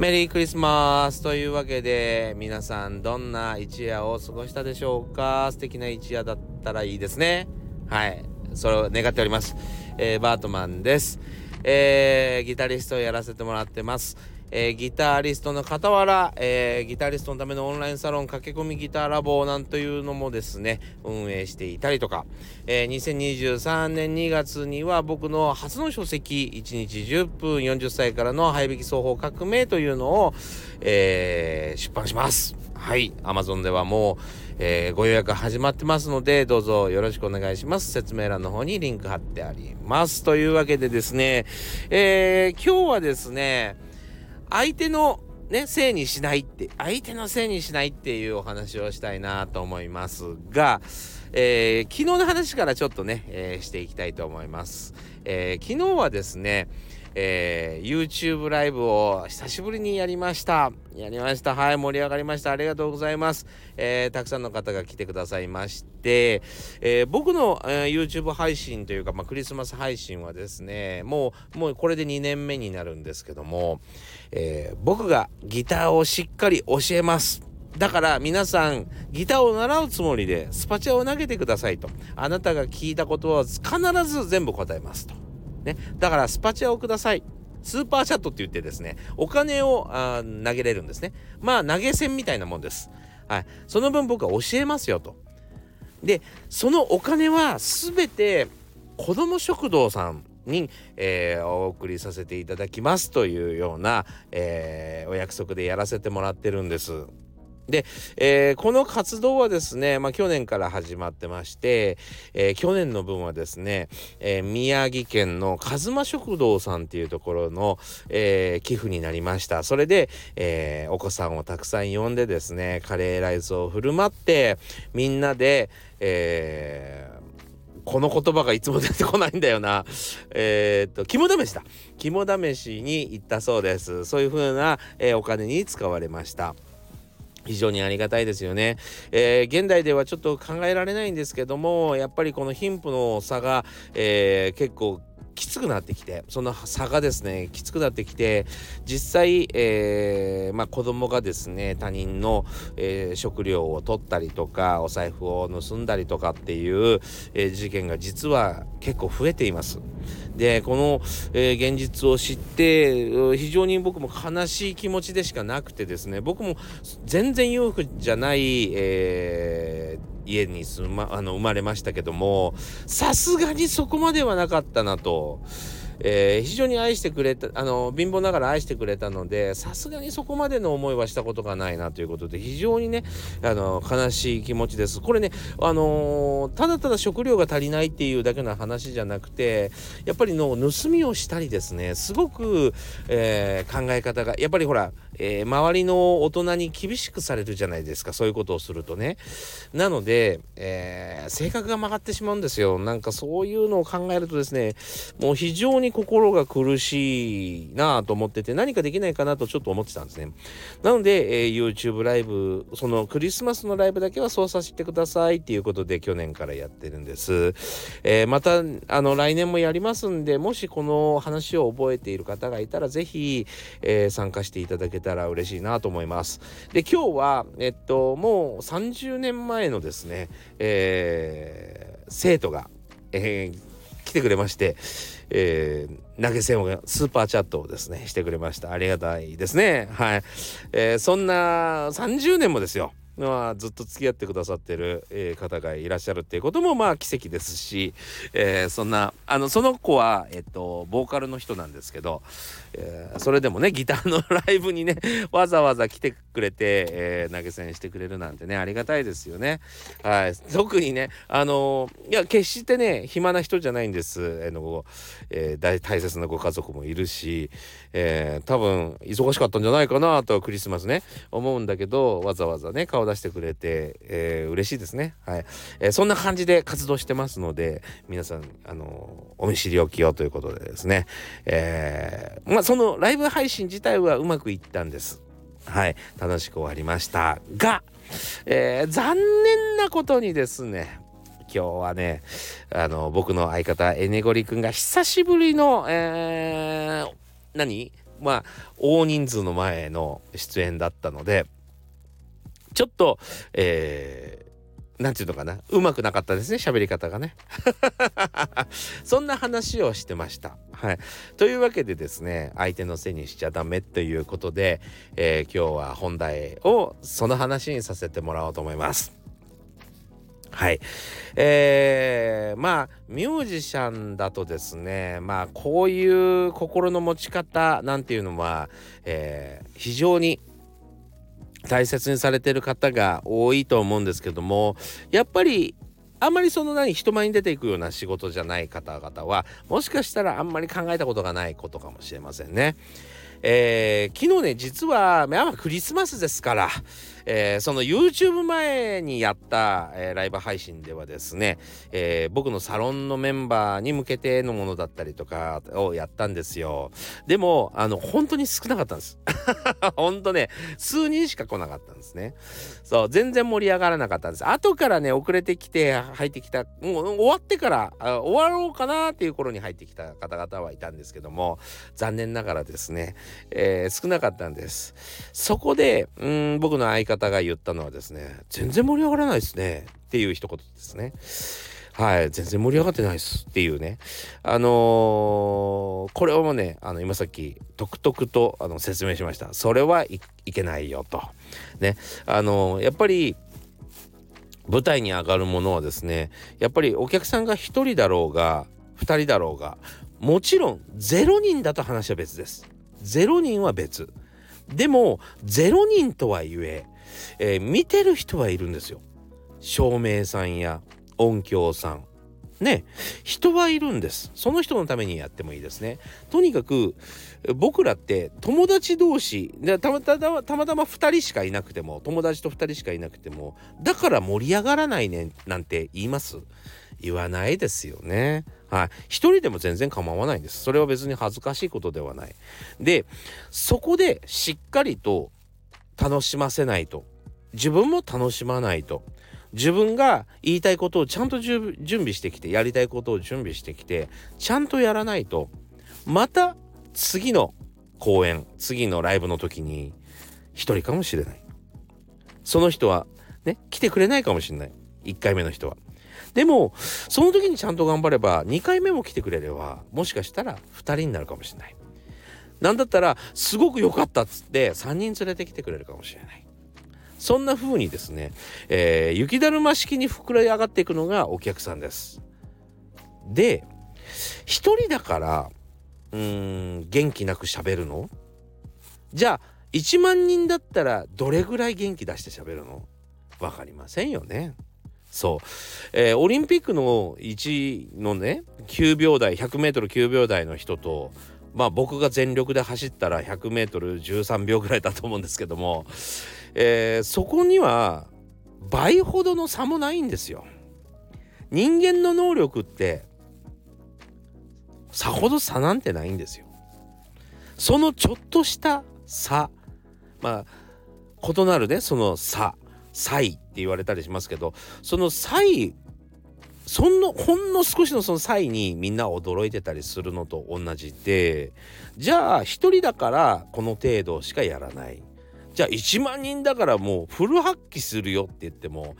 メリークリスマスというわけで皆さんどんな一夜を過ごしたでしょうか？素敵な一夜だったらいいですね。はい。それを願っております、えー、バートマンです、えー、ギタリストをやらせてもらってます。えー、ギタリストの傍ら、えー、ギタリストのためのオンラインサロン駆け込みギターラボなんというのもですね運営していたりとか、えー、2023年2月には僕の初の書籍1日10分40歳からの早引き双方革命というのを、え出版しますはい Amazon ではもうえー、ご予約始まってますので、どうぞよろしくお願いします。説明欄の方にリンク貼ってあります。というわけでですね、えー、今日はですね、相手のね、せいにしないって、相手のせいにしないっていうお話をしたいなと思いますが、えー、昨日の話からちょっとね、えー、していきたいと思います。えー、昨日はですね、えー、YouTube ライブを久しぶりにやりました。やりました。はい、盛り上がりました。ありがとうございます。えー、たくさんの方が来てくださいまして、えー、僕の、えー、YouTube 配信というか、まあ、クリスマス配信はですね、もう、もうこれで2年目になるんですけども、え僕がギターをしっかり教えます。だから皆さんギターを習うつもりでスパチャを投げてくださいと。あなたが聞いたことは必ず全部答えますと。ね、だからスパチャをください。スーパーチャットって言ってですね、お金をあ投げれるんですね。まあ投げ銭みたいなもんです。はい。その分僕は教えますよと。で、そのお金は全て子ども食堂さんに、えー、お送りさせていただきますというような、えー、お約束でやらせてもらってるんです。で、えー、この活動はですね、まあ、去年から始まってまして、えー、去年の分はですね、えー、宮城県の和馬食堂さんっていうところの、え寄付になりました。それで、えお子さんをたくさん呼んでですね、カレーライスを振る舞って、みんなで、えこの言葉がいつも出てこないんだよな。えー、っと、肝試しだ。肝試しに行ったそうです。そういう風な、えお金に使われました。非常にありがたいですよね、えー、現代ではちょっと考えられないんですけどもやっぱりこの貧富の差が、えー、結構きつくなってきてその差がですねきつくなってきて実際、えーまあ、子供がですね他人の、えー、食料を取ったりとかお財布を盗んだりとかっていう、えー、事件が実は結構増えています。でこの、えー、現実を知って非常に僕も悲しい気持ちでしかなくてですね僕も全然裕福じゃない、えー家に住まあの生まれましたけどもさすがにそこまではなかったなと。えー、非常に愛してくれたあの貧乏ながら愛してくれたのでさすがにそこまでの思いはしたことがないなということで非常にねあの悲しい気持ちです。これねあのー、ただただ食料が足りないっていうだけの話じゃなくてやっぱりの盗みをしたりですねすごく、えー、考え方がやっぱりほら、え周りの大人に厳しくされるじゃないですかそういうことをするとね。なので、え性格が曲がってしまうんですよ。なんかそういうのを考えるとですねもう非常に心が苦しいなと思ってて何かできないかなとちょっと思ってたんですね。なので、えー、YouTube ライブ、そのクリスマスのライブだけはそうさせてくださいっていうことで去年からやってるんです。えー、また、あの、来年もやりますんで、もしこの話を覚えている方がいたら、ぜひ、えー、参加していただけたら嬉しいなと思います。で、今日は、えっと、もう30年前のですね、えー、生徒が、えー、来てくれまして、えー、投げ銭をスーパーチャットをですねしてくれました。ありがたいですね。はい、えー、そんな30年もですよ。まあ、ずっと付き合ってくださってる、えー、方がいらっしゃるっていうこともまあ奇跡ですし、えー、そんなあのその子は、えっと、ボーカルの人なんですけど、えー、それでもねギターのライブにねわざわざ来てくれて、え投げ銭してくれるなんてねありがたいですよね。はい、特にねあのいや決してね暇な人じゃないんです、えのえ大大切なご家族もいるし、え多分忙しかったんじゃないかなとクリスマスね思うんだけどわざわざね顔出してくれて、えー、嬉しいですね。はい、えー、そんな感じで活動してますので、皆さん、あのー、お見知りおきをということでですね、えー、まあ、そのライブ配信自体はうまくいったんです。はい、楽しく終わりました。が、えー、残念なことにですね、今日はね、あの、僕の相方、エネゴリ君が久しぶりの、えー、何？まあ大人数の前の出演だったのでちょっとえーなんていうのかな？うまくなかったですね喋り方がね。そんな話をしてました。はい。というわけでですね相手のせいにしちゃダメということで、えー、今日は本題をその話にさせてもらおうと思います。はい。えー、まあ、ミュージシャンだとですね、まあ、こういう心の持ち方なんていうのは、えー、非常に大切にされてる方が多いと思うんですけどもやっぱりあんまりその何人前に出ていくような仕事じゃない方々はもしかしたらあんまり考えたことがないことかもしれませんね。えー、昨日ね実はまあクリスマスですからえー、その YouTube 前にやった、えー、ライブ配信ではですね、えー、僕のサロンのメンバーに向けてのものだったりとかをやったんですよ。でも、あの、本当に少なかったんです。本当ね、数人しか来なかったんですね。そう、全然盛り上がらなかったんです。後からね、遅れてきて入ってきた、もう終わってから、終わろうかなっていう頃に入ってきた方々はいたんですけども、残念ながらですね、えー、少なかったんです。そこで、うん、僕の相方が言ったのはですね全然盛り上がらないですねっていう一言ですね。はい全然盛り上がってないですっていうね。あのー、これをもねあの今さっきとくとくとあの説明しました。それはいけないよと。ね。あのー、やっぱり舞台に上がるものはですねやっぱりお客さんが1人だろうが2人だろうがもちろん0人だと話は別です。0人は別。でも0人とはいええー、見てる人はいるんですよ。照明さんや音響さん。ね、人はいるんです。その人のためにやってもいいですね。とにかく僕らって友達同士たまたまたまたま2人しかいなくても友達と2人しかいなくてもだから盛り上がらないねなんて言います言わないですよね。はい。一人でも全然構わないんです。それは別に恥ずかしいことではない。で、そこでしっかりと楽しませないと。自分も楽しまないと。自分が言いたいことをちゃんと準備してきて、やりたいことを準備してきて、ちゃんとやらないと、また次の公演、次のライブの時に一人かもしれない。その人はね、来てくれないかもしれない。1回目の人は。でもその時にちゃんと頑張れば2回目も来てくれればもしかしたら2人になるかもしれない。なんだったらすごく良かったっつって3人連れてきてくれるかもしれない。そんな風にですね、えー、雪だるま式に膨れ上がっていくのがお客さんです。で1人だからうーん元気なく喋るの？じゃあ1万人だったらどれぐらい元気出して喋るの？分かりませんよね。そう、えー、オリンピックの1のね9秒台 100m9 秒台の人とまあ僕が全力で走ったら 100m13 秒ぐらいだと思うんですけども、えー、そこには倍ほどの差もないんですよ。人間の能力ってさほど差なんてないんですよ。そのちょっとした差まあ異なるねその差差異って言われたりしますけどその差異そんのほんの少しのその際にみんな驚いてたりするのと同じでじゃあ1人だからこの程度しかやらない。じゃあ1万人だからもうフル発揮するよって言っても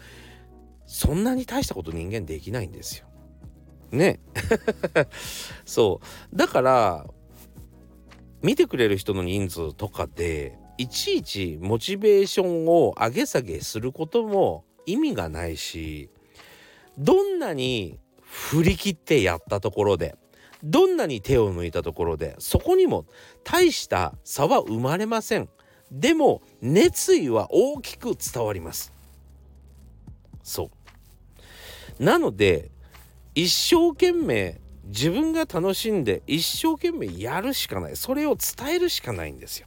そんなに大したこと人間できないんですよ。ね。そう。だから見てくれる人の人数とかでいちいちモチベーションを上げ下げすることも意味がないしどんなに振り切ってやったところでどんなに手を抜いたところでそこにも大した差は生まれません。でも熱意は大きく伝わります。そう。なので一生懸命自分が楽しんで一生懸命やるしかない。それを伝えるしかないんですよ。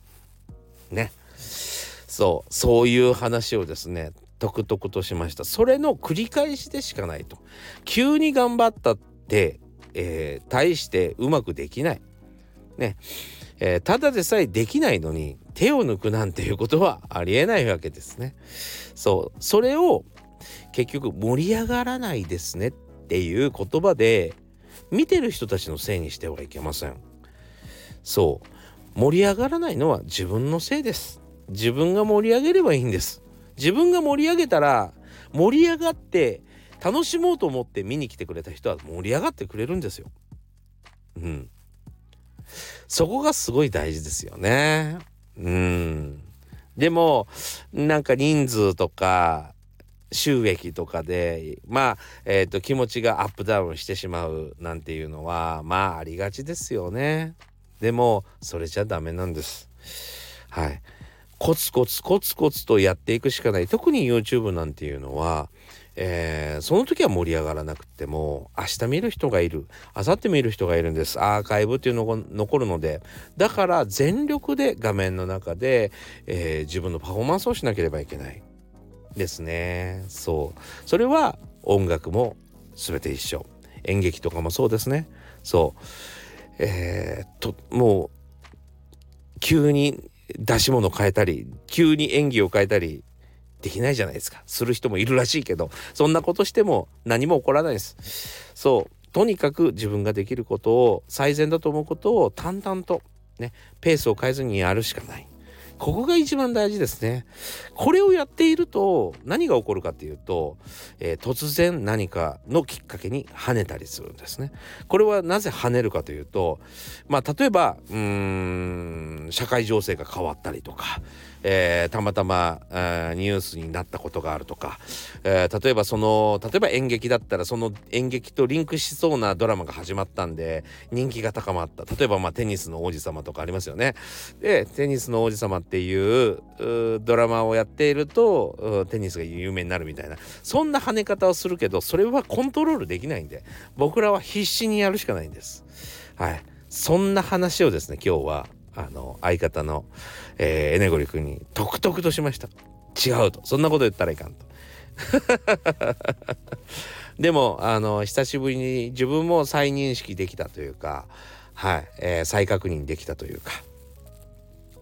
ね。そう。そういう話をですねとくとしました。それの繰り返しでしかないと。急に頑張ったって、えー、大してうまくできない。ね。えー、ただでさえできないのに手を抜くなんていうことはありえないわけですね。そう。それを結局盛り上がらないですねっていう言葉で見てる人たちのせいにしてはいけません。そう。盛り上がらないのは自分のせいです。自分が盛り上げればいいんです。自分が盛り上げたら盛り上がって楽しもうと思って見に来てくれた人は盛り上がってくれるんですようんそこがすごい大事ですよねうんでもなんか人数とか収益とかでまあ、えーと、気持ちがアップダウンしてしまうなんていうのはまあありがちですよね。でもそれじゃダメなんです。はい。コツコツコツコツとやっていくしかない。特に YouTube なんていうのは、えー、その時は盛り上がらなくても明日見る人がいる。明後日見る人がいるんです。アーカイブっていうのが残るので。だから全力で画面の中で、えー、自分のパフォーマンスをしなければいけない。ですね。そう。それは音楽も全て一緒。演劇とかもそうですね。そう。えー、ともう急に出し物変えたり急に演技を変えたりできないじゃないですか。する人もいるらしいけどそんなことしても何も起こらないです。そう。とにかく自分ができることを最善だと思うことを淡々とねペースを変えずにやるしかない。ここが一番大事ですね。これをやっていると何が起こるかっていうと、えー、突然何かのきっかけに跳ねたりするんですね。これはなぜ跳ねるかというと、まあ例えばうーん社会情勢が変わったりとか、えー、たまたま、ニュースになったことがあるとか、えー、例えばその例えば演劇だったらその演劇とリンクしそうなドラマが始まったんで人気が高まった例えばまあテニスの王子様とかありますよね。でテニスの王子様っていうドラマをやっているとテニスが有名になるみたいなそんな跳ね方をするけどそれはコントロールできないんで僕らは必死にやるしかないんです。はいそんな話をですね今日はあの相方の、えー、エネゴリ君にとくとくとしました。違うと。そんなこと言ったらいかんと。でもあの久しぶりに自分も再認識できたというかはい、えー、再確認できたというか。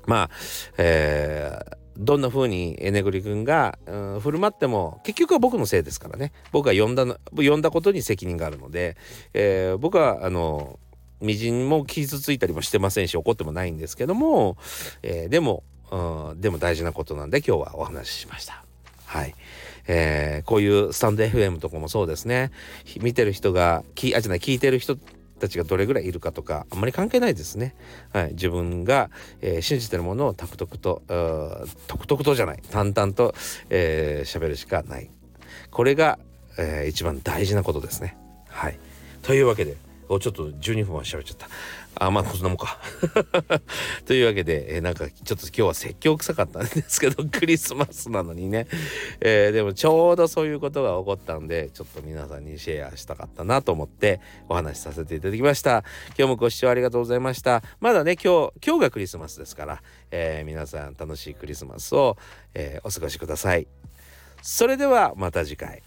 まあ、えー、どんな風にエネグリ君が、うん、振る舞っても結局は僕のせいですからね。僕が呼んだの呼んだことに責任があるので、えー、僕はあのみじんも傷ついたりもしてませんし怒ってもないんですけども、えー、でも、うん、でも大事なことなんで今日はお話ししました。はい。えー、こういうスタンド FM とかもそうですね。見てる人が、きあ、じゃない、聞いてる人たちがどれぐらいいるかとか、あんまり関係ないですね。はい。自分が、えー、信じてるものをタクトクと、トクトクとじゃない、淡々と喋、えー、るしかない。これが、えー、一番大事なことですね。はい。というわけで、おちょっと12分は喋っちゃった。あまあこんなもんか。というわけで、えー、なんかちょっと今日は説教臭かったんですけど クリスマスなのにね、えー、でもちょうどそういうことが起こったんでちょっと皆さんにシェアしたかったなと思ってお話しさせていただきました。今日もご視聴ありがとうございました。まだね今日今日がクリスマスですから、えー、皆さん楽しいクリスマスを、えお過ごしください。それではまた次回。